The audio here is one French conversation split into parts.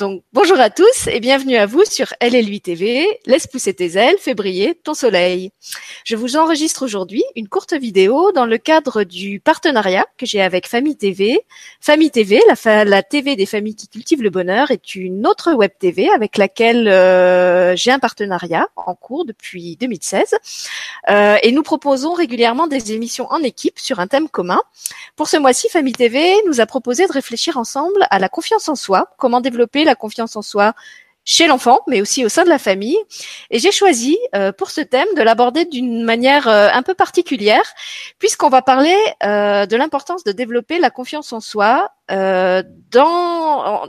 Donc, bonjour à tous et bienvenue à vous sur LL8 TV. Laisse pousser tes ailes, fais briller ton soleil. Je vous enregistre aujourd'hui une courte vidéo dans le cadre du partenariat que j'ai avec Famille TV. Famille TV, la, la, TV des familles qui cultivent le bonheur, est une autre web TV avec laquelle euh, j'ai un partenariat en cours depuis 2016. Euh, et nous proposons régulièrement des émissions en équipe sur un thème commun. Pour ce mois-ci, Famille TV nous a proposé de réfléchir ensemble à la confiance en soi, comment développer la confiance en soi chez l'enfant, mais aussi au sein de la famille. Et j'ai choisi euh, pour ce thème de l'aborder d'une manière euh, un peu particulière, puisqu'on va parler euh, de l'importance de développer la confiance en soi dans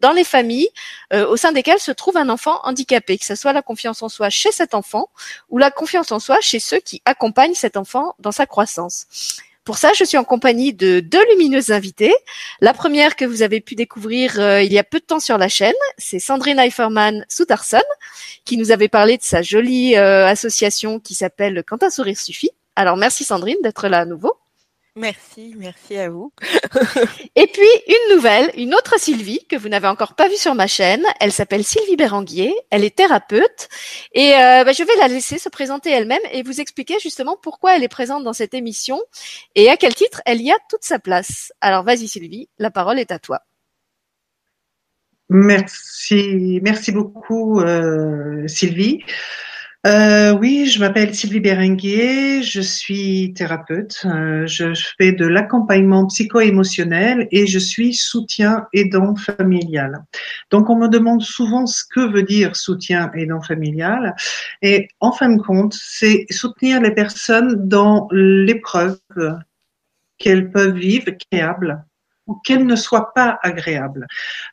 dans les familles au sein desquelles se trouve un enfant handicapé, que ce soit la confiance en soi chez cet enfant ou la confiance en soi chez ceux qui accompagnent cet enfant dans sa croissance. Pour ça, je suis en compagnie de deux lumineuses invitées. La première que vous avez pu découvrir euh, il y a peu de temps sur la chaîne, c'est Sandrine Eiferman Soutarson, qui nous avait parlé de sa jolie euh, association qui s'appelle Quand un sourire suffit. Alors merci Sandrine d'être là à nouveau. Merci, merci à vous. et puis une nouvelle, une autre Sylvie que vous n'avez encore pas vue sur ma chaîne. Elle s'appelle Sylvie Béranguier. Elle est thérapeute et euh, bah, je vais la laisser se présenter elle-même et vous expliquer justement pourquoi elle est présente dans cette émission et à quel titre elle y a toute sa place. Alors vas-y Sylvie, la parole est à toi. Merci, merci beaucoup euh, Sylvie. Euh, oui, je m'appelle Sylvie Berenguier, je suis thérapeute, euh, je fais de l'accompagnement psycho-émotionnel et je suis soutien aidant familial. Donc on me demande souvent ce que veut dire soutien aidant familial et en fin de compte, c'est soutenir les personnes dans l'épreuve qu'elles peuvent vivre, créable ou qu'elles ne soient pas agréables.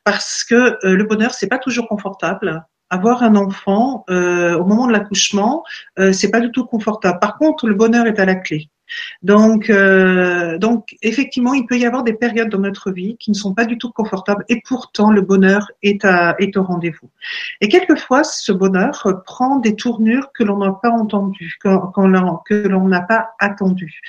Parce que euh, le bonheur, c'est pas toujours confortable avoir un enfant euh, au moment de l'accouchement, euh, c'est pas du tout confortable. Par contre, le bonheur est à la clé. Donc, euh, donc effectivement, il peut y avoir des périodes dans notre vie qui ne sont pas du tout confortables, et pourtant le bonheur est, à, est au rendez-vous. Et quelquefois, ce bonheur prend des tournures que l'on n'a pas entendues, que l'on n'a pas attendues.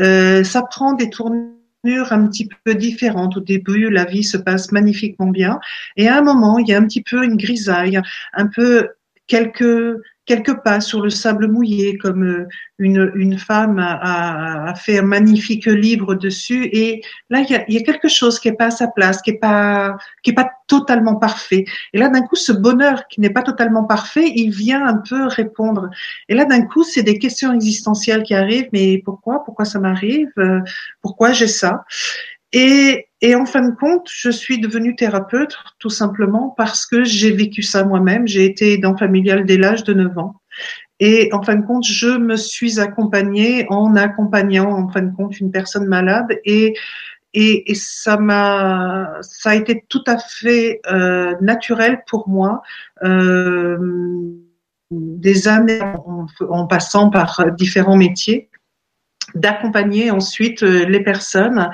Euh, ça prend des tournures un petit peu différente. Au début, la vie se passe magnifiquement bien. Et à un moment, il y a un petit peu une grisaille, un peu quelques quelques pas sur le sable mouillé, comme euh, une, une femme a, a, fait un magnifique livre dessus. Et là, il y a, y a quelque chose qui est pas à sa place, qui est pas qui est pas totalement parfait. Et là, d'un coup, ce bonheur qui n'est pas totalement parfait, il vient un peu répondre. Et là, d'un coup, c'est des questions existentielles qui arrivent. Mais pourquoi? Pourquoi ça m'arrive? Pourquoi j'ai ça? Et, et, en fin de compte, je suis devenue thérapeute tout simplement parce que j'ai vécu ça moi-même. J'ai été aidant familial dès l'âge de 9 ans. Et en fin de compte, je me suis accompagnée en accompagnant en fin de compte une personne malade et et, et ça m'a ça a été tout à fait euh, naturel pour moi euh, des années en, en, passant par différents métiers d'accompagner ensuite euh, les personnes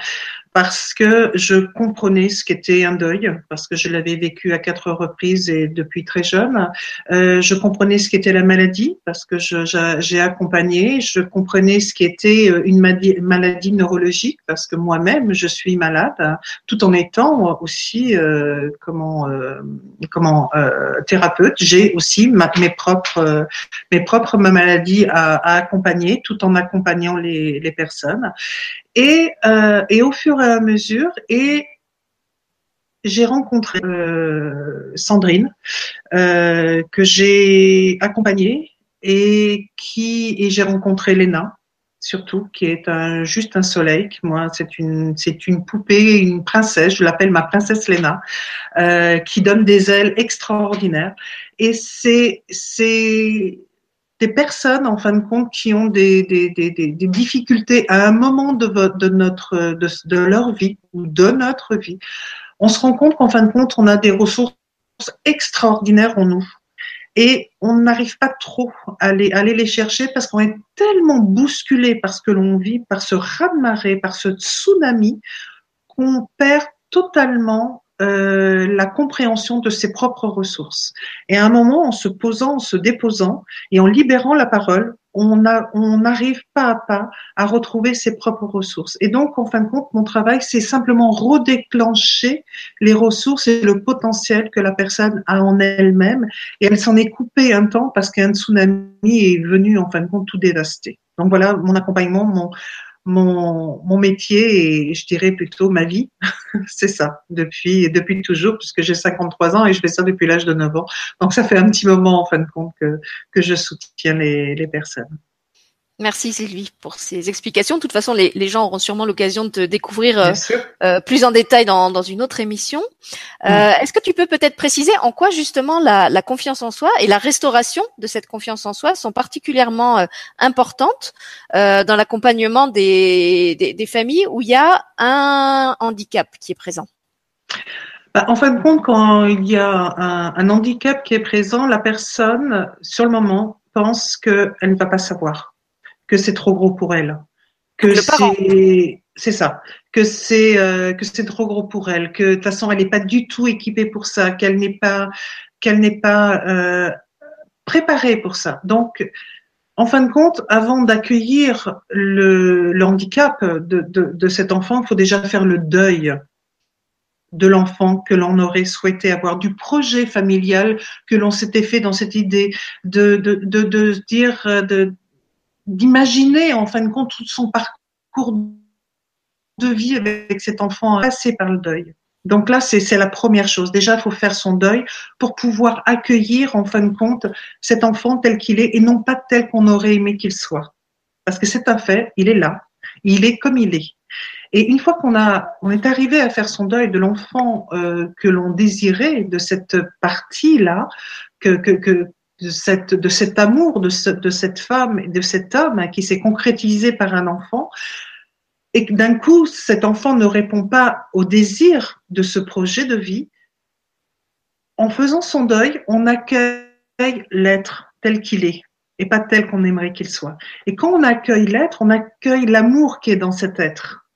parce que je comprenais ce qu'était un deuil, parce que je l'avais vécu à quatre reprises et depuis très jeune. Euh, je comprenais ce qu'était la maladie, parce que j'ai accompagné. Je comprenais ce qu'était euh, une maladie, neurologique, parce que moi-même, je suis malade, tout en étant aussi euh, comment comment thérapeute. J'ai aussi mes propres mes propres maladies à, accompagner, tout en accompagnant les personnes. Et, euh, et au fur et à mesure, et j'ai rencontré euh, Sandrine, euh, que j'ai accompagnée, et qui et j'ai rencontré Léna, surtout, qui est un, juste un soleil. Moi, c'est une, c'est une poupée, une princesse. Je l'appelle ma princesse Léna, euh, qui donne des ailes extraordinaires. Et c'est, c'est, des personnes, en fin de compte, qui ont des, des, des, des difficultés à un moment de, de, notre, de, leur vie ou de notre vie, on se rend compte qu'en fin de compte, on a des ressources extraordinaires en nous. Et on n'arrive pas trop à aller, les chercher parce qu'on est tellement bousculé par ce que l'on vit, par ce raz-de-marée, par ce tsunami, qu'on perd totalement euh, la compréhension de ses propres ressources. Et à un moment, en se posant, en se déposant et en libérant la parole, on a, on arrive pas à pas à retrouver ses propres ressources. Et donc, en fin de compte, mon travail, c'est simplement redéclencher les ressources et le potentiel que la personne a en elle-même. Et elle s'en est coupée un temps parce qu'un tsunami est venu, en fin de compte, tout dévaster. Donc voilà, mon accompagnement, mon, mon, mon métier et je dirais plutôt ma vie. c'est ça, depuis, depuis toujours, puisque j'ai 53 ans et je fais ça depuis l'âge de 9 ans. Donc ça fait un petit moment, en fin de compte, que, que je soutiens les, les personnes. Merci Sylvie pour ces explications. De toute façon, les, les gens auront sûrement l'occasion de te découvrir euh, euh, plus en détail dans, dans une autre émission. Euh, mm. Est-ce que tu peux peut-être préciser en quoi justement la, la, confiance en soi et la restauration de cette confiance en soi sont particulièrement importantes dans l'accompagnement des, des, des, familles où il y a un handicap qui est présent? Bah, en fin de compte, quand il y a un, un handicap qui est présent, la personne, sur le moment, pense qu'elle ne va pas savoir que c'est trop gros pour elle, que c'est c'est ça, que c'est euh, que c'est trop gros pour elle, que de toute façon elle n'est pas du tout équipée pour ça, qu'elle n'est pas qu'elle n'est pas euh, préparée pour ça. Donc en fin de compte, avant d'accueillir le, le, handicap de, de, de cet enfant, il faut déjà faire le deuil de l'enfant que l'on aurait souhaité avoir, du projet familial que l'on s'était fait dans cette idée, de, de, de, de dire, de, d'imaginer en fin de compte tout son parcours de vie avec cet enfant passé par le deuil. Donc là, c'est la première chose. Déjà, il faut faire son deuil pour pouvoir accueillir, en fin de compte, cet enfant tel qu'il est et non pas tel qu'on aurait aimé qu'il soit. Parce que c'est un fait, il est là, il est comme il est. Et une fois qu'on a, on est arrivé à faire son deuil de l'enfant euh, que l'on désirait, de cette partie-là, que, que, que, de, cette, de cet amour de, de cette femme et de cet homme qui s'est concrétisé par un enfant, et d'un coup, cet enfant ne répond pas au désir de ce projet de vie, en faisant son deuil, on accueille l'être tel qu'il est et pas tel qu'on aimerait qu'il soit. Et quand on accueille l'être, on accueille l'amour qui est dans cet être.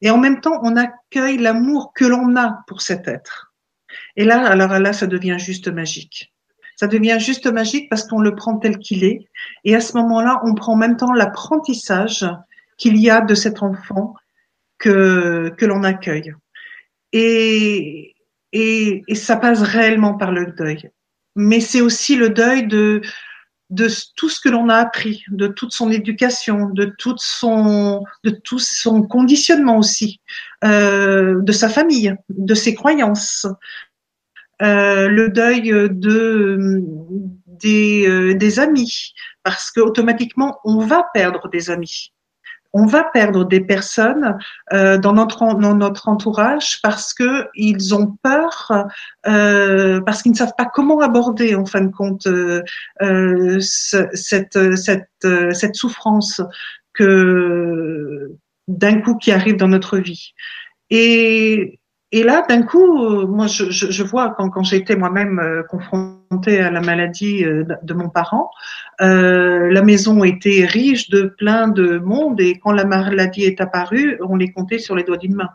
Et en même temps, on accueille l'amour que l'on a pour cet être. Et là, alors là, ça devient juste magique ça devient juste magique parce qu'on le prend tel qu'il est. Et à ce moment-là, on prend en même temps l'apprentissage qu'il y a de cet enfant que, que l'on accueille. Et, et, ça passe réellement par le deuil. Mais c'est aussi le deuil de, de tout ce que l'on a appris, de toute son éducation, de, son, de tout son conditionnement aussi, euh, de sa famille, de ses croyances, le deuil de des, euh, des amis, parce que automatiquement on va perdre des amis on va perdre des personnes euh, dans, notre, dans notre entourage parce que ils ont peur, euh, parce qu'ils ne savent pas comment aborder en fin de compte euh, euh cette, cette, cette souffrance que d'un coup qui arrive dans notre vie. Et et là, d'un coup, euh, moi, je, je, je, vois quand, quand moi-même euh, confrontée à la maladie euh, de mon parent, euh, la maison était riche de plein de monde et quand la maladie est apparue, on les comptait sur les doigts d'une main.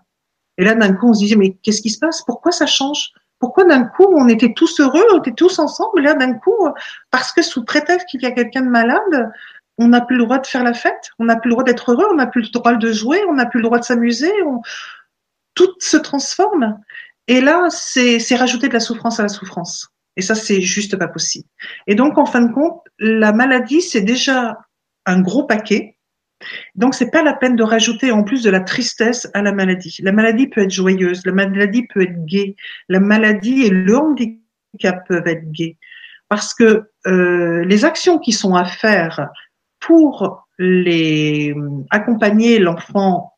Et là, d'un coup, on se disait, mais qu'est-ce qui se passe? Pourquoi ça change? Pourquoi d'un coup, on était tous heureux, on était tous ensemble? Là, d'un coup, parce que sous prétexte qu'il y a quelqu'un de malade, on n'a plus le droit de faire la fête, on n'a plus le droit d'être heureux, on n'a plus le droit de jouer, on n'a plus le droit de s'amuser, on, tout se transforme. Et là, c'est rajouter de la souffrance à la souffrance. Et ça, c'est juste pas possible. Et donc, en fin de compte, la maladie, c'est déjà un gros paquet. Donc, c'est pas la peine de rajouter en plus de la tristesse à la maladie. La maladie peut être joyeuse, la maladie peut être gaie, la maladie et le handicap peuvent être gays. Parce que euh, les actions qui sont à faire pour les accompagner l'enfant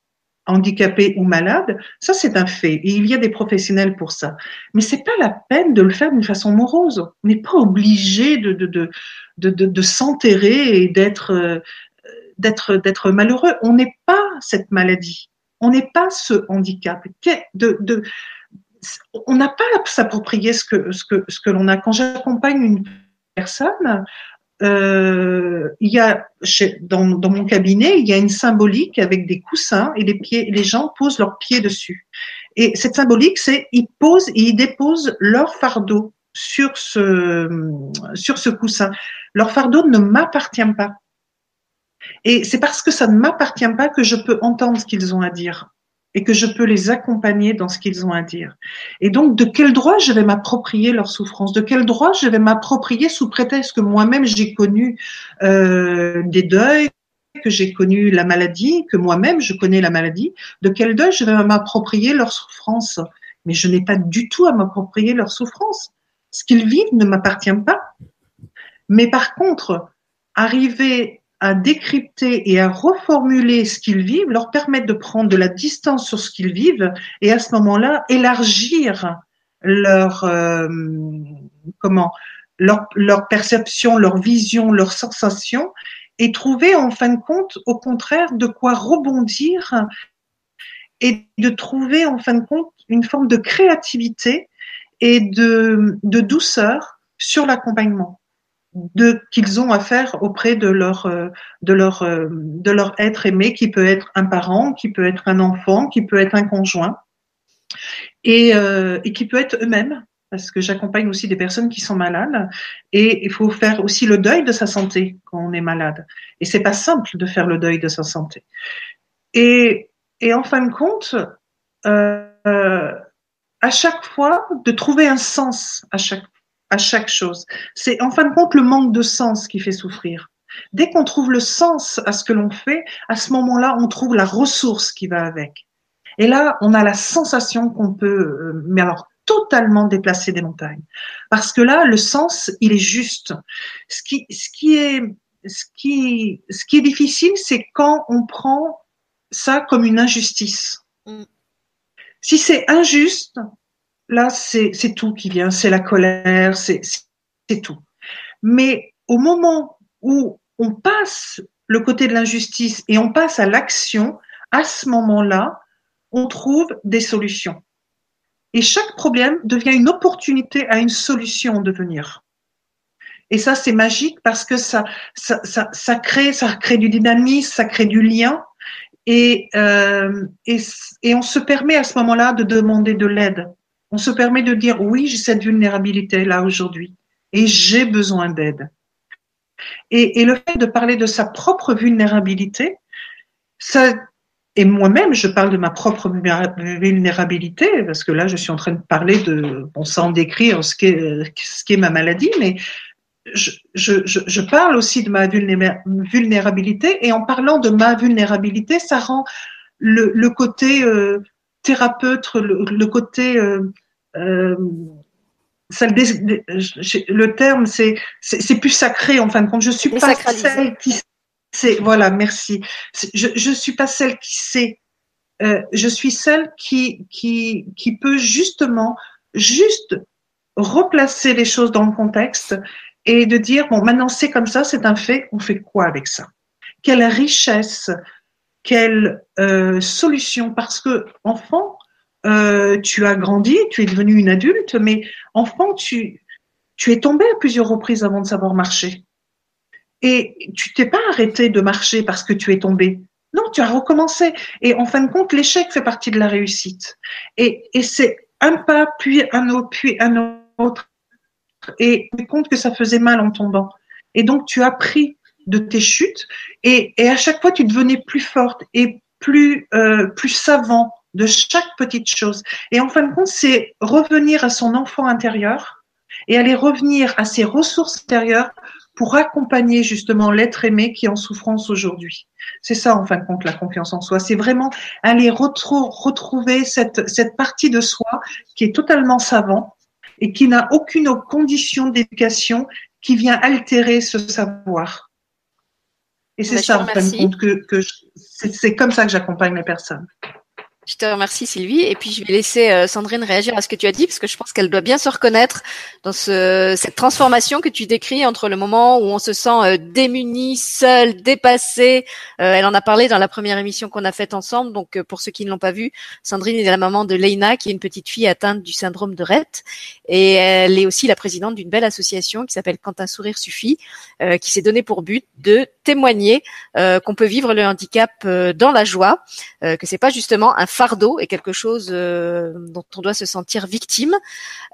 handicapé ou malade, ça c'est un fait. Et il y a des professionnels pour ça. Mais c'est pas la peine de le faire d'une façon morose. On n'est pas obligé de, de, de, de, de s'enterrer et d'être, euh, d'être, d'être malheureux. On n'est pas cette maladie. On n'est pas ce handicap. On n'a pas à s'approprier ce que, ce que, ce que l'on a. Quand j'accompagne une personne, euh, il y a chez, dans, dans, mon cabinet, il y a une symbolique avec des coussins et les pieds, les gens posent leurs pieds dessus. Et cette symbolique, c'est ils posent et ils déposent leur fardeau sur ce sur ce coussin. Leur fardeau ne m'appartient pas. Et c'est parce que ça ne m'appartient pas que je peux entendre ce qu'ils ont à dire et que je peux les accompagner dans ce qu'ils ont à dire. Et donc, de quel droit je vais m'approprier leur souffrance? De quel droit je vais m'approprier sous prétexte que moi-même j'ai connu euh, des deuils, que j'ai connu la maladie, que moi-même je connais la maladie? De quel deuil je vais m'approprier leur souffrance? Mais je n'ai pas du tout à m'approprier leur souffrance. Ce qu'ils vivent ne m'appartient pas. Mais par contre, arriver à décrypter et à reformuler ce qu'ils vivent, leur permettre de prendre de la distance sur ce qu'ils vivent et à ce moment-là élargir leur euh, comment leur, perception, leur vision, leur sensation et trouver en fin de compte au contraire de quoi rebondir et de trouver en fin de compte une forme de créativité et de douceur sur l'accompagnement de qu'ils ont à faire auprès de leur euh, de leur euh, de leur être aimé qui peut être un parent, qui peut être un enfant, qui peut être un conjoint et, euh, et qui peut être eux-mêmes parce que j'accompagne aussi des personnes qui sont malades et il faut faire aussi le deuil de sa santé quand on est malade. Et c'est pas simple de faire le deuil de sa santé. Et et en fin de compte euh, à chaque fois de trouver un sens à chaque à chaque chose. C'est en fin de compte le manque de sens qui fait souffrir. Dès qu'on trouve le sens à ce que l'on fait, à ce moment-là, on trouve la ressource qui va avec. Et là, on a la sensation qu'on peut, euh, mais alors totalement déplacer des montagnes. Parce que là, le sens, il est juste. Ce qui, ce qui est, ce qui, ce qui est difficile, c'est quand on prend ça comme une injustice. Mm. Si c'est injuste, là, c'est tout qui vient, c'est la colère, c'est tout. Mais au moment où on passe le côté de l'injustice et on passe à l'action, à ce moment-là, on trouve des solutions. Et chaque problème devient une opportunité à une solution de venir. Et ça, c'est magique parce que ça, ça, ça, crée, ça crée du dynamisme, ça crée du lien. Et, euh, et on se permet à ce moment-là de demander de l'aide on se permet de dire oui, j'ai cette vulnérabilité là aujourd'hui et j'ai besoin d'aide. Et, le fait de parler de sa propre vulnérabilité, ça, et moi-même, je parle de ma propre vulnérabilité, parce que là, je suis en train de parler de, bon, sans décrire ce qu'est, ma maladie, mais je, parle aussi de ma vulnérabilité, et en parlant de ma vulnérabilité, ça rend le, le côté euh, thérapeute, le, côté euh, euh, le terme c'est c'est plus sacré en fin de compte. Je suis pas celle qui sait. Voilà, merci. Je je suis pas celle qui sait. Euh, je suis celle qui qui qui peut justement juste replacer les choses dans le contexte et de dire bon maintenant c'est comme ça, c'est un fait. On fait quoi avec ça? Quelle richesse quelle euh, solution? Parce que enfant, euh, tu as grandi, tu es devenu une adulte, mais enfant, tu, es tombé à plusieurs reprises avant de savoir marcher. Et tu t'es pas arrêté de marcher parce que tu es tombé. Non, tu as recommencé. Et en fin de compte, l'échec fait partie de la réussite. Et, c'est un pas, puis un autre, puis un autre. Et tu compte que ça faisait mal en tombant. Et donc, tu as pris de tes chutes et, à chaque fois tu devenais plus forte et plus euh, plus savant de chaque petite chose. Et en fin de compte, c'est revenir à son enfant intérieur et aller revenir à ses ressources intérieures pour accompagner justement l'être aimé qui est en souffrance aujourd'hui. C'est ça, en fin de compte, la confiance en soi. C'est vraiment aller retrouver cette, cette partie de soi qui est totalement savant et qui n'a aucune condition d'éducation qui vient altérer ce savoir. Et c'est ça, en fin de compte, que, que c'est comme ça que j'accompagne les personnes. Je te remercie Sylvie et puis je vais laisser euh, Sandrine réagir à ce que tu as dit parce que je pense qu'elle doit bien se reconnaître dans ce, cette transformation que tu décris entre le moment où on se sent euh, démuni, seul, dépassé. Euh, elle en a parlé dans la première émission qu'on a faite ensemble. Donc pour ceux qui ne l'ont pas vu, Sandrine est la maman de Leina qui est une petite fille atteinte du syndrome de Rett et elle est aussi la présidente d'une belle association qui s'appelle Quand un sourire suffit, qui s'est donné pour but de témoigner qu'on peut vivre le handicap dans la joie, que c'est pas justement un fardeau et quelque chose euh, dont on doit se sentir victime.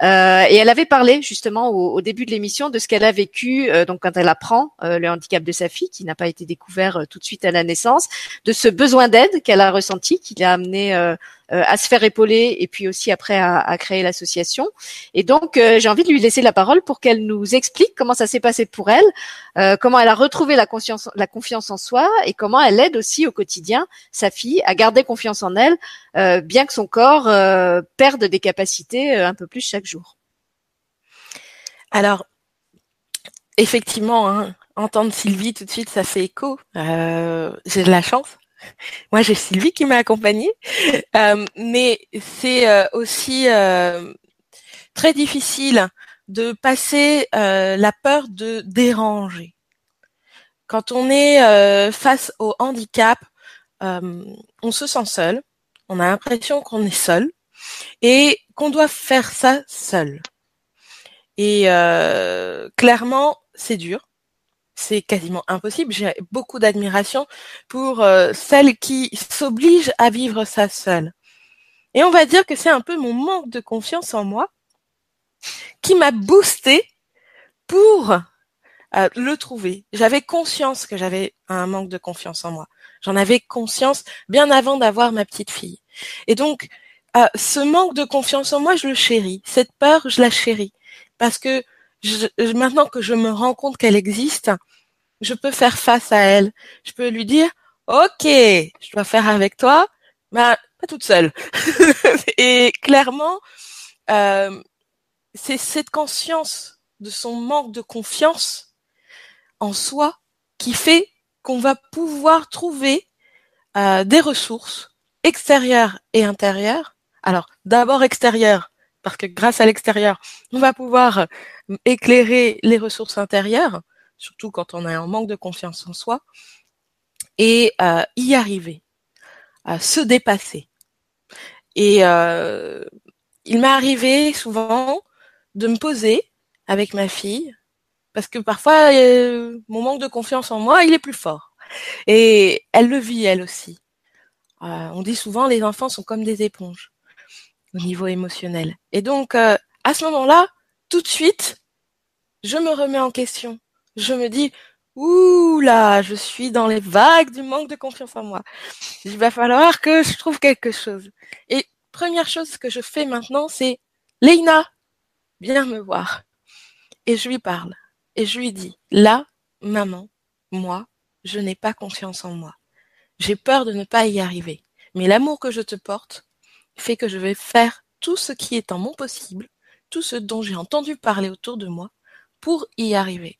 Euh, et elle avait parlé justement au, début de l'émission de ce qu'elle a vécu euh, donc quand elle apprend le handicap de sa fille, qui n'a pas été découvert tout de suite à la naissance, de ce besoin d'aide qu'elle a ressenti, qui l'a amené à se faire épauler et puis aussi après à, à créer l'association. Et donc j'ai envie de lui laisser la parole pour qu'elle nous explique comment ça s'est passé pour elle, comment elle a retrouvé la conscience, la confiance en soi et comment elle aide aussi au quotidien sa fille à garder confiance en elle, euh, bien que son corps euh, perde des capacités euh, un peu plus chaque jour. Alors, effectivement, hein, entendre Sylvie tout de suite, ça fait écho. j'ai de la chance. Moi, j'ai Sylvie qui m'a accompagnée, mais c'est aussi très difficile de passer la peur de déranger. Quand on est face au handicap, euh, on se sent seul, on a l'impression qu'on est seul et qu'on doit faire ça seul. Et euh, clairement, c'est dur, c'est quasiment impossible. J'ai beaucoup d'admiration pour euh, qui s'obligent à vivre ça seule. Et on va dire que c'est un peu mon manque de confiance en moi qui m'a boosté pour le trouver. J'avais conscience que j'avais un manque de confiance en moi. J'en avais conscience bien avant d'avoir ma petite fille. Et donc, euh, ce manque de confiance en moi, je le chéris. Cette peur, je la chéris. Parce que maintenant que je me rends compte qu'elle existe, je peux faire face à elle. Je peux lui dire, OK, je dois faire avec toi, mais pas toute seule. et clairement, euh, c'est cette conscience de son manque de confiance en soi qui fait qu'on va pouvoir trouver euh, des ressources extérieures et intérieures. Alors, d'abord extérieures, parce que grâce à l'extérieur, on va pouvoir euh, éclairer les ressources intérieures, surtout quand on a un manque de confiance en soi, et euh, y arriver, à se dépasser. Et il m'est arrivé souvent de me poser avec ma fille parce que parfois euh, mon manque de confiance en moi, il est plus fort. Et elle le vit elle aussi. Euh, on dit souvent les enfants sont comme des éponges au niveau émotionnel. Et donc euh, à ce moment-là, tout de suite, je me remets en question. Je me dis ouh là, je suis dans les vagues du manque de confiance en moi. Il va falloir que je trouve quelque chose. Et première chose que je fais maintenant, c'est Leïna, viens me voir. Et je lui parle. Et je lui dis, là, maman, moi, je n'ai pas confiance en moi. J'ai peur de ne pas y arriver. Mais l'amour que je te porte fait que je vais faire tout ce qui est en mon possible, tout ce dont j'ai entendu parler autour de moi, pour y arriver.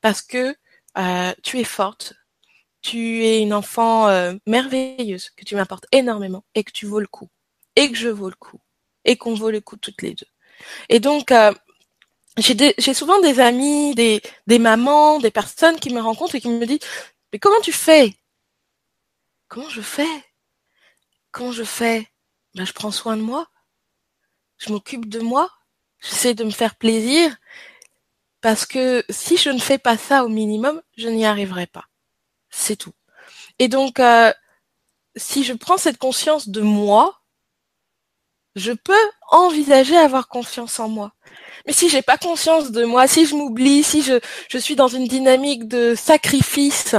Parce que euh, tu es forte, tu es une enfant euh, merveilleuse, que tu m'apportes énormément et que tu vaux le coup, et que je vaux le coup, et qu'on vaut le coup toutes les deux. Et donc, euh, j'ai souvent des amis, des, des mamans, des personnes qui me rencontrent et qui me disent Mais comment tu fais? Comment je fais? Comment je fais? Ben, Je prends soin de moi. Je m'occupe de moi. J'essaie de me faire plaisir. Parce que si je ne fais pas ça au minimum, je n'y arriverai pas. C'est tout. Et donc, euh, si je prends cette conscience de moi, je peux envisager avoir confiance en moi. Mais si j'ai pas conscience de moi, si je m'oublie, si je, je suis dans une dynamique de sacrifice,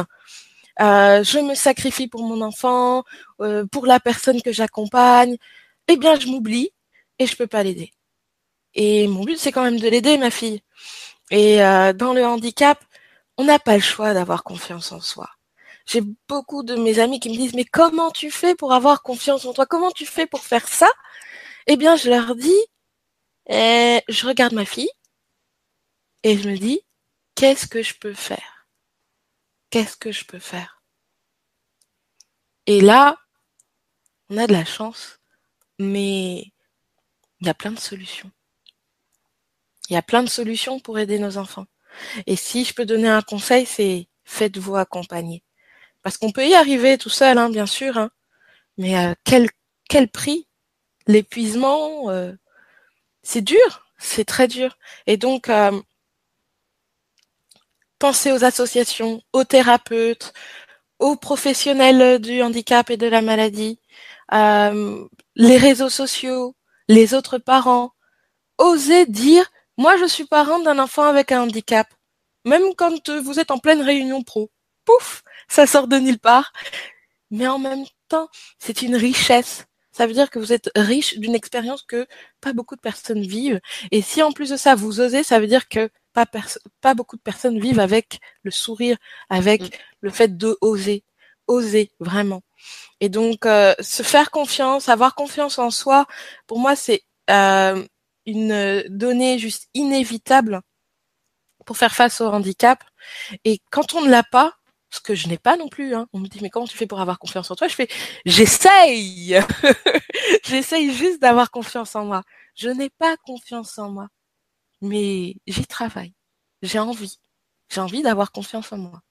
euh, je me sacrifie pour mon enfant, euh, pour la personne que j'accompagne, eh bien je m'oublie et je peux pas l'aider. Et mon but c'est quand même de l'aider, ma fille. Et euh, dans le handicap, on n'a pas le choix d'avoir confiance en soi. J'ai beaucoup de mes amis qui me disent mais comment tu fais pour avoir confiance en toi? Comment tu fais pour faire ça? Eh bien, je leur dis et je regarde ma fille et je me dis, qu'est-ce que je peux faire? Qu'est-ce que je peux faire? Et là, on a de la chance, mais il y a plein de solutions. Il y a plein de solutions pour aider nos enfants. Et si je peux donner un conseil, c'est faites-vous accompagner. Parce qu'on peut y arriver tout seul, hein, bien sûr, hein, mais à quel, quel prix? L'épuisement, euh, c'est dur, c'est très dur. Et donc, euh, pensez aux associations, aux thérapeutes, aux professionnels du handicap et de la maladie, euh, les réseaux sociaux, les autres parents, oser dire moi je suis parent d'un enfant avec un handicap. Même quand euh, vous êtes en pleine réunion pro, pouf, ça sort de nulle part. Mais en même temps, c'est une richesse. Ça veut dire que vous êtes riche d'une expérience que pas beaucoup de personnes vivent. Et si en plus de ça, vous osez, ça veut dire que pas, pas beaucoup de personnes vivent avec le sourire, avec mm. le fait de oser. Oser, vraiment. Et donc, euh, se faire confiance, avoir confiance en soi, pour moi, c'est euh, une donnée juste inévitable pour faire face au handicap. Et quand on ne l'a pas, ce que je n'ai pas non plus, hein, on me dit mais comment tu fais pour avoir confiance en toi? Je fais j'essaye, j'essaye juste d'avoir confiance en moi. Je n'ai pas confiance en moi, mais j'y travaille. J'ai envie, j'ai envie d'avoir confiance en moi.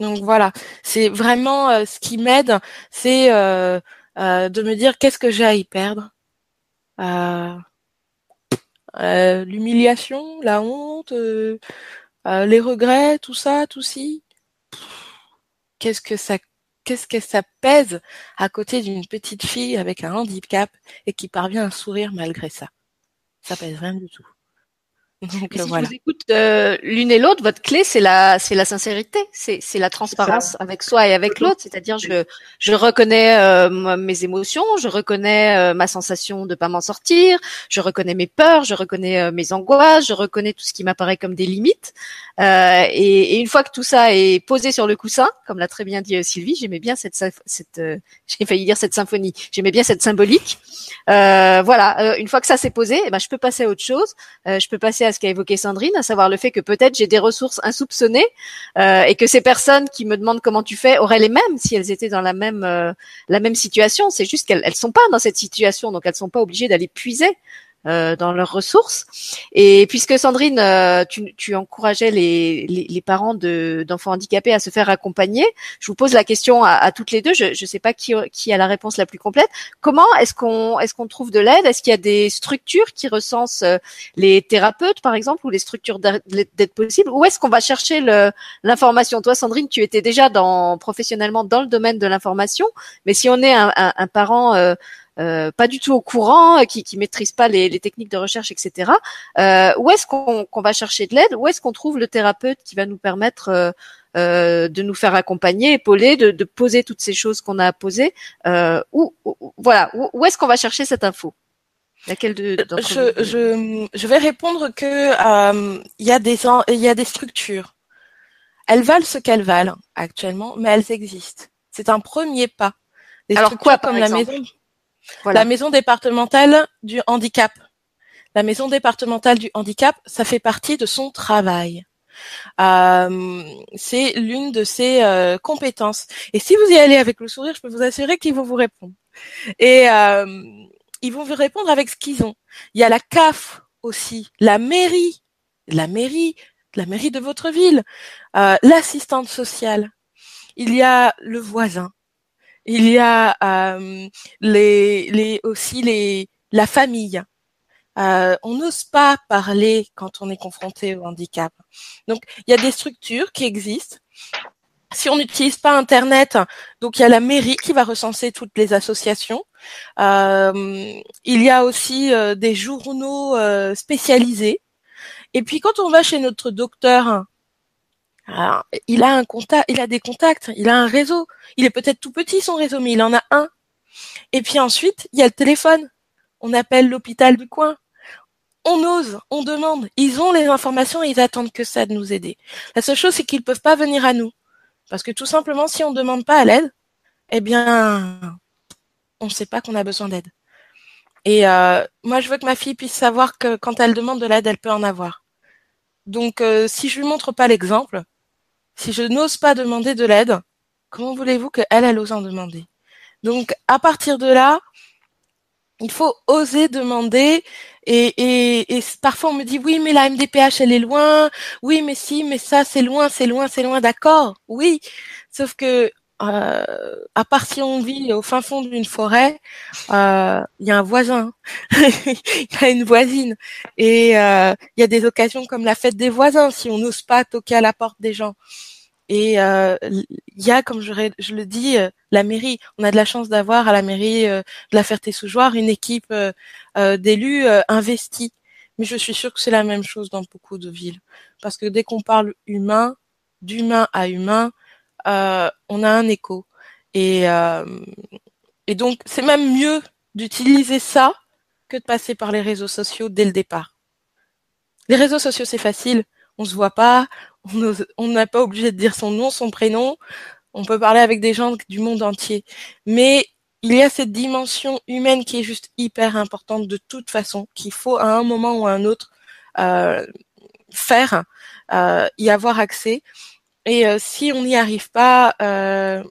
Donc voilà, c'est vraiment euh, ce qui m'aide, c'est euh, euh, de me dire qu'est-ce que j'ai à y perdre. L'humiliation, la honte, les regrets, tout ça, tout ci. Qu'est-ce que ça qu'est-ce que ça pèse à côté d'une petite fille avec un handicap et qui parvient à sourire malgré ça? Ça pèse rien du tout. Donc, si voilà. je vous écoute euh, l'une et l'autre, votre clé c'est la c'est la sincérité, c'est c'est la transparence avec soi et avec l'autre. C'est-à-dire je je reconnais euh, mes émotions, je reconnais euh, ma sensation de pas m'en sortir, je reconnais mes peurs, je reconnais mes angoisses, je reconnais tout ce qui m'apparaît comme des limites. Et, et, une fois que tout ça est posé sur le coussin, comme l'a très bien dit Sylvie, j'aimais bien cette cette j'ai failli dire cette symphonie, j'aimais bien cette symbolique. voilà, une fois que ça s'est posé, eh ben je peux passer à autre chose, je peux passer à ce qu'a évoqué Sandrine, à savoir le fait que peut-être j'ai des ressources insoupçonnées euh, et que ces personnes qui me demandent comment tu fais auraient les mêmes si elles étaient dans la même euh, la même situation. C'est juste qu'elles elles sont pas dans cette situation, donc elles sont pas obligées d'aller puiser dans leurs ressources. Et puisque Sandrine, euh, tu, tu encourageais les, les, les parents d'enfants handicapés à se faire accompagner, je vous pose la question à, à toutes les deux. Je ne sais pas qui, qui a la réponse la plus complète. Comment est-ce qu'on est-ce qu'on trouve de l'aide? Est-ce qu'il y a des structures qui recensent euh, les thérapeutes, par exemple, ou les structures d'aide possible? Où est-ce qu'on va chercher l'information? Toi, Sandrine, tu étais déjà dans professionnellement dans le domaine de l'information, mais si on est un, un, un parent euh, pas du tout au courant, euh, qui qui maîtrisent pas les, les techniques de recherche, etc. Euh, où est-ce qu'on va chercher de l'aide? Où est-ce qu'on trouve le thérapeute qui va nous permettre euh, euh de nous faire accompagner, épauler, de, de poser toutes ces choses qu'on a à poser? Euh, où, voilà, où, est-ce qu'on va chercher cette info? Laquelle de, je, je, je, vais répondre que il y a des il y a des structures. Elles valent ce qu'elles valent actuellement, mais elles existent. C'est un premier pas. Des Alors quoi, comme la maison la maison départementale du handicap. La maison départementale du handicap, ça fait partie de son travail. Euh, c'est l'une de ses euh, compétences. Et si vous y allez avec le sourire, je peux vous assurer qu'ils vont vous répondre. Et euh, ils vont vous répondre avec ce qu'ils ont. Il y a la CAF aussi, la mairie, la mairie, la mairie de votre ville, l'assistante sociale. Il y a le voisin, il y a euh, les, les, aussi les, la famille. Euh, on n'ose pas parler quand on est confronté au handicap. Donc, il y a des structures qui existent. Si on n'utilise pas Internet, donc il y a la mairie qui va recenser toutes les associations. Euh, il y a aussi des journaux spécialisés. Et puis quand on va chez notre docteur alors, il a un contact, il a des contacts, il a un réseau. Il est peut-être tout petit son réseau, mais il en a un. Et puis ensuite, il y a le téléphone. On appelle l'hôpital du coin. On ose, on demande. Ils ont les informations et ils attendent que ça de nous aider. La seule chose, c'est qu'ils peuvent pas venir à nous. Parce que tout simplement, si on ne demande pas à l'aide, eh bien, on ne sait pas qu'on a besoin d'aide. Et euh, moi, je veux que ma fille puisse savoir que quand elle demande de l'aide, elle peut en avoir. Donc, euh, si je lui montre pas l'exemple, si je n'ose pas demander de l'aide, comment voulez-vous qu'elle, elle ose en demander? Donc, à partir de là, il faut oser demander et, et, et, parfois on me dit oui mais la MDPH elle est loin, oui mais si mais ça c'est loin, c'est loin, c'est loin, d'accord, oui. Sauf que euh, à part si on vit au fin fond d'une forêt, euh, il y a un voisin, il y a une voisine, et euh, il y a des occasions comme la fête des voisins si on n'ose pas toquer à la porte des gens. Et euh, il y a, comme je, le dis, euh, la mairie. On a de la chance d'avoir à la mairie euh, de la Ferté-sous-Jouarre une équipe d'élus investis. Mais je suis sûre que c'est la même chose dans beaucoup de villes. Parce que dès qu'on parle humain, d'humain à humain, on a un écho. Et, et donc, c'est même mieux d'utiliser ça que de passer par les réseaux sociaux dès le départ. Les réseaux sociaux, c'est facile. On se voit pas, on n'a pas obligé de dire son nom, son prénom. On peut parler avec des gens du monde entier. Mais il y a cette dimension humaine qui est juste hyper importante de toute façon, qu'il faut à un moment ou à un autre euh, faire, euh, y avoir accès. Et euh, si on n'y arrive pas, euh,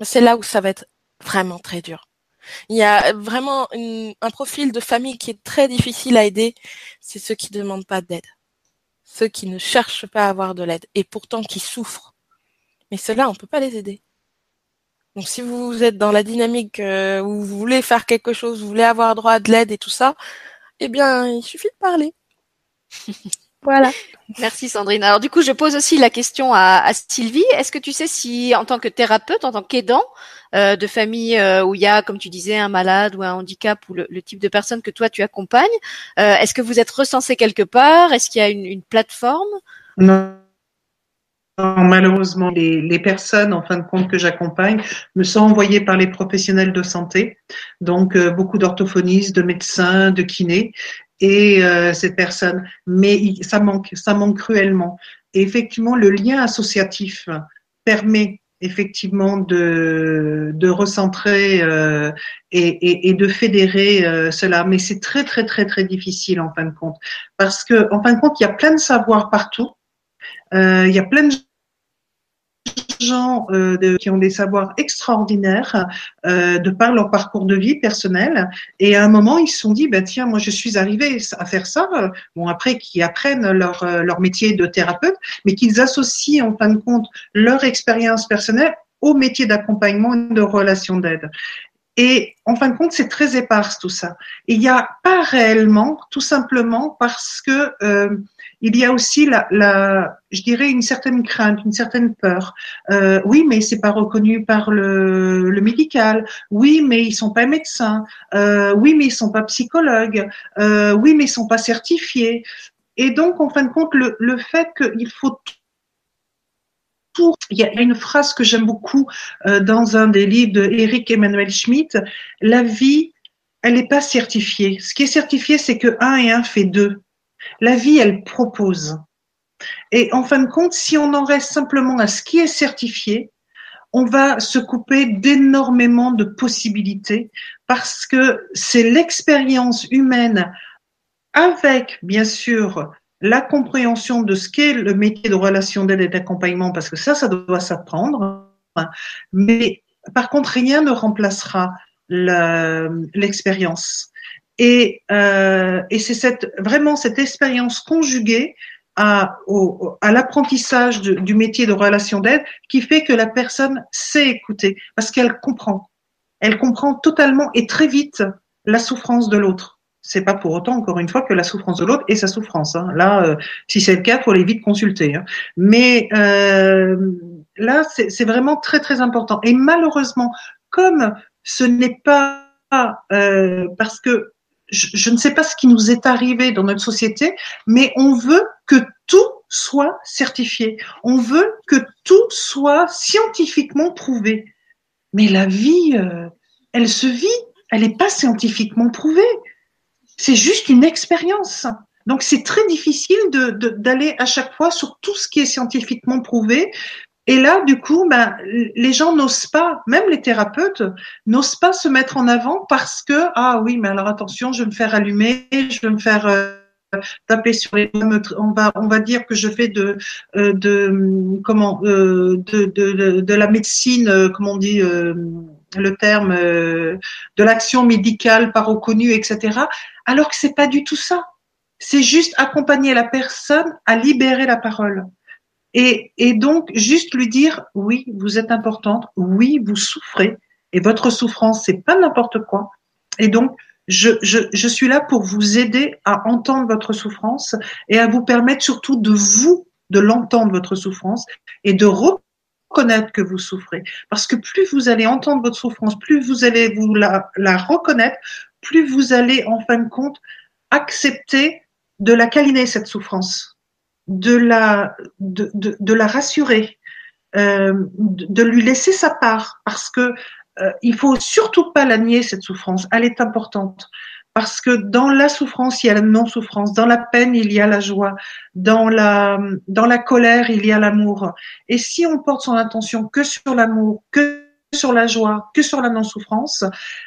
c'est là où ça va être vraiment très dur. Il y a vraiment un profil de famille qui est très difficile à aider, c'est ceux qui ne demandent pas d'aide ceux qui ne cherchent pas à avoir de l'aide et pourtant qui souffrent. Mais ceux-là, on ne peut pas les aider. Donc si vous êtes dans la dynamique euh, où vous voulez faire quelque chose, vous voulez avoir droit à de l'aide et tout ça, eh bien, il suffit de parler. Voilà. Merci Sandrine. Alors du coup, je pose aussi la question à, Sylvie. Est-ce que tu sais si, en tant que thérapeute, en tant qu'aidant euh, de famille euh, où il y a, comme tu disais, un malade ou un handicap ou le, type de personne que toi tu accompagnes, euh, est-ce que vous êtes recensé quelque part? Est-ce qu'il y a une, plateforme? Non. Malheureusement, les, les, personnes, en fin de compte, que j'accompagne me sont envoyées par les professionnels de santé, donc beaucoup d'orthophonistes, de médecins, de kinés, et euh, cette personne. Mais ça manque, ça manque cruellement. Et effectivement, le lien associatif permet effectivement de, de recentrer euh, et, et, et, de fédérer euh, cela. Mais c'est très, très, très, très difficile en fin de compte. Parce que, en fin de compte, il y a plein de savoirs partout. Euh, il y a plein de gens euh, de, qui ont des savoirs extraordinaires euh, de par leur parcours de vie personnel. Et à un moment, ils se sont dit, ben tiens, moi je suis arrivé à faire ça. Bon, après, qu'ils apprennent leur, euh, leur métier de thérapeute, mais qu'ils associent en fin de compte leur expérience personnelle au métier d'accompagnement et de relation d'aide. Et en fin de compte, c'est très éparse tout ça. il n'y a pas réellement, tout simplement parce que euh, il y a aussi la, la, je dirais une certaine crainte, une certaine peur. Euh, oui, mais c'est pas reconnu par le, médical. Oui, mais ils sont pas médecins. Euh, oui, mais ils sont pas psychologues. Euh, oui, mais ils sont pas certifiés. Et donc, en fin de compte, le, le fait qu'il faut il y a une phrase que j'aime beaucoup dans un des livres de Eric Emmanuel Schmitt. La vie, elle n'est pas certifiée. Ce qui est certifié, c'est que un et un fait deux. La vie, elle propose. Et en fin de compte, si on en reste simplement à ce qui est certifié, on va se couper d'énormément de possibilités parce que c'est l'expérience humaine avec, bien sûr, la compréhension de ce qu'est le métier de relation d'aide et d'accompagnement, parce que ça, ça doit s'apprendre. Mais par contre, rien ne remplacera l'expérience. Et, euh, et c'est cette, vraiment cette expérience conjuguée à, au, à l'apprentissage du métier de relation d'aide qui fait que la personne sait écouter parce qu'elle comprend. Elle comprend totalement et très vite la souffrance de l'autre. C'est pas pour autant, encore une fois, que la souffrance de l'autre est sa souffrance. Hein. Là, euh, si c'est le cas, faut les vite consulter. Hein. Mais euh, là, c'est vraiment très très important. Et malheureusement, comme ce n'est pas euh, parce que je, ne sais pas ce qui nous est arrivé dans notre société, mais on veut que tout soit certifié. On veut que tout soit scientifiquement prouvé. Mais la vie, euh, elle se vit, elle n'est pas scientifiquement prouvée. C'est juste une expérience. Donc c'est très difficile d'aller de, à chaque fois sur tout ce qui est scientifiquement prouvé, et là, du coup, ben, les gens n'osent pas, même les thérapeutes, n'osent pas se mettre en avant parce que, ah oui, mais alors attention, je vais me faire allumer, je vais me faire euh, taper sur les on va on va dire que je fais de euh, de comment euh, de, de, de, la médecine comment on dit le terme de l'action médicale pas reconnue etc alors que c'est pas du tout ça. C'est juste accompagner la personne à libérer la parole et, donc, juste lui dire, oui, vous êtes importante, oui, vous souffrez, et votre souffrance, c'est pas n'importe quoi. Et donc, je, je, je, suis là pour vous aider à entendre votre souffrance et à vous permettre surtout de vous de l'entendre votre souffrance et de reconnaître que vous souffrez. Parce que plus vous allez entendre votre souffrance, plus vous allez vous la, la reconnaître, plus vous allez en fin de compte accepter de la câliner cette souffrance, de la, de, de, de la rassurer, euh, de, lui laisser sa part, parce que euh, il faut surtout pas la nier cette souffrance. Elle est importante parce que dans la souffrance, il y a la non-souffrance, dans la peine, il y a la joie, dans la, dans la colère, il y a l'amour. Et si on porte son attention que sur l'amour, que sur la joie, que sur la non-souffrance,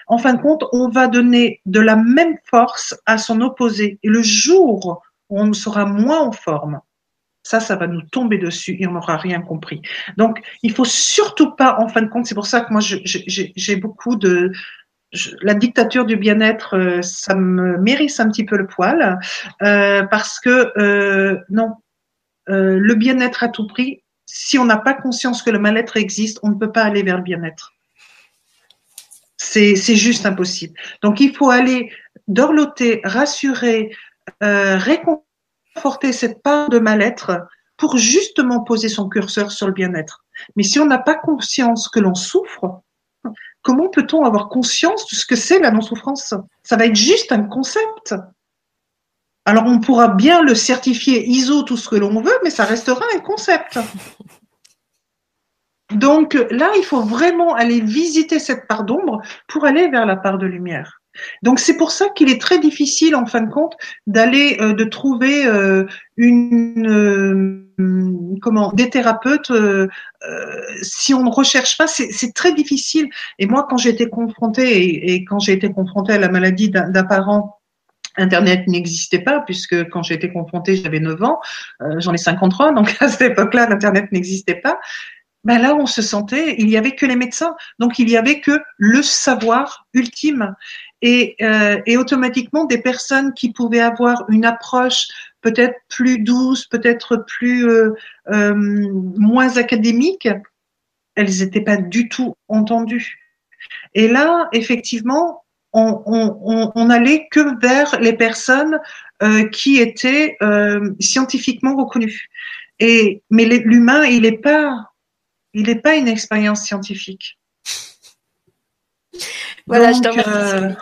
en fin de compte, on va donner de la même force à son opposé. Et le jour où on sera moins en forme, ça, ça va nous tomber dessus et on n'aura rien compris. Donc, il faut surtout pas, en fin de compte, c'est pour ça que moi, j'ai beaucoup de, la dictature du bien-être, euh, ça me mérisse un petit peu le poil, euh, parce que euh, non, le bien-être à tout prix, si on n'a pas conscience que le mal-être existe, on ne peut pas aller vers le bien-être. C'est juste impossible. Donc il faut aller dorloter, rassurer, réconforter cette part de mal-être pour justement poser son curseur sur le bien-être. Mais si on n'a pas conscience que l'on souffre, Comment peut-on avoir conscience de ce que c'est la non-souffrance? Ça va être juste un concept. Alors on pourra bien le certifier ISO, tout ce que l'on veut, mais ça restera un concept. Donc là, il faut vraiment aller visiter cette part d'ombre pour aller vers la part de lumière. Donc c'est pour ça qu'il est très difficile, en fin de compte, d'aller, euh, de trouver euh, une, euh, comment, des thérapeutes. si on ne recherche pas, c'est très difficile. Et moi, quand j'ai été confrontée et, quand j'ai été confrontée à la maladie d'un parent Internet n'existait pas puisque quand j'ai été confrontée, j'avais 9 ans, j'en ai 53, donc à cette époque-là, l'Internet n'existait pas ben là, on se sentait, il y avait que les médecins, donc il y avait que le savoir ultime. Et, euh, et automatiquement, des personnes qui pouvaient avoir une approche peut-être plus douce, peut-être plus euh, euh, moins académique, elles n'étaient pas du tout entendues. Et là, effectivement, on, on, on, allait que vers les personnes qui étaient scientifiquement reconnues. Et mais l'humain, il n'est pas il n'est pas une expérience scientifique. Voilà, je te remercie.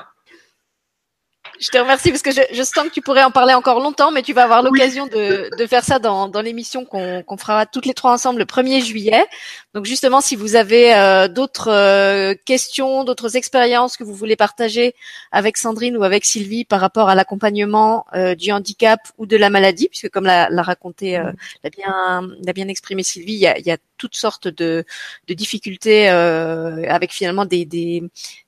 Euh, je te remercie parce que je, je, sens que tu pourrais en parler encore longtemps, mais tu vas avoir l'occasion de, de, faire ça dans, dans l'émission qu'on fera toutes les trois ensemble le 1er juillet. Donc justement, si vous avez euh, d'autres euh, questions, d'autres expériences que vous voulez partager avec Sandrine ou avec Sylvie par rapport à l'accompagnement euh, du handicap ou de la maladie, puisque comme l'a, raconté, l'a bien, l'a bien exprimé Sylvie, il y a, il y a toutes sortes de, de difficultés avec finalement des, des,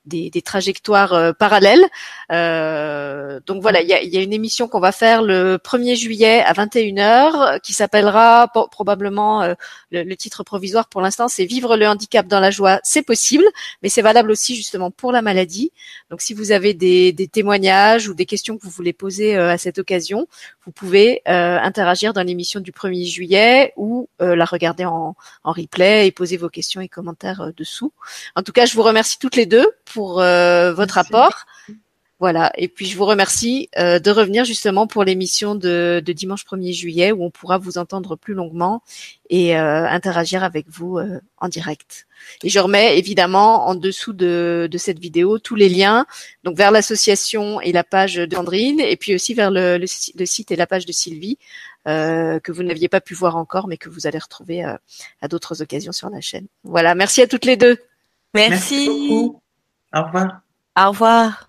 des, des trajectoires parallèles. donc voilà, il y a, y a une émission qu'on va faire le 1er juillet à 21h qui s'appellera probablement le, le titre provisoire pour l'instant c'est vivre le handicap dans la joie, c'est possible, mais c'est valable aussi justement pour la maladie. Donc si vous avez des, témoignages ou des questions que vous voulez poser euh, à cette occasion, vous pouvez euh, interagir dans l'émission du 1er juillet ou euh, la regarder en, replay et poser vos questions et commentaires dessous. En tout cas, je vous remercie toutes les deux pour votre apport. Voilà. Et puis je vous remercie euh, de revenir justement pour l'émission de, dimanche 1er juillet où on pourra vous entendre plus longuement et euh, interagir avec vous euh, en direct. Et je remets évidemment en dessous de, cette vidéo tous les liens, donc vers l'association et la page de Sandrine, et puis aussi vers le, site et la page de Sylvie, que vous n'aviez pas pu voir encore, mais que vous allez retrouver à d'autres occasions sur la chaîne. Voilà, merci à toutes les deux. Merci. merci Au revoir. Au revoir.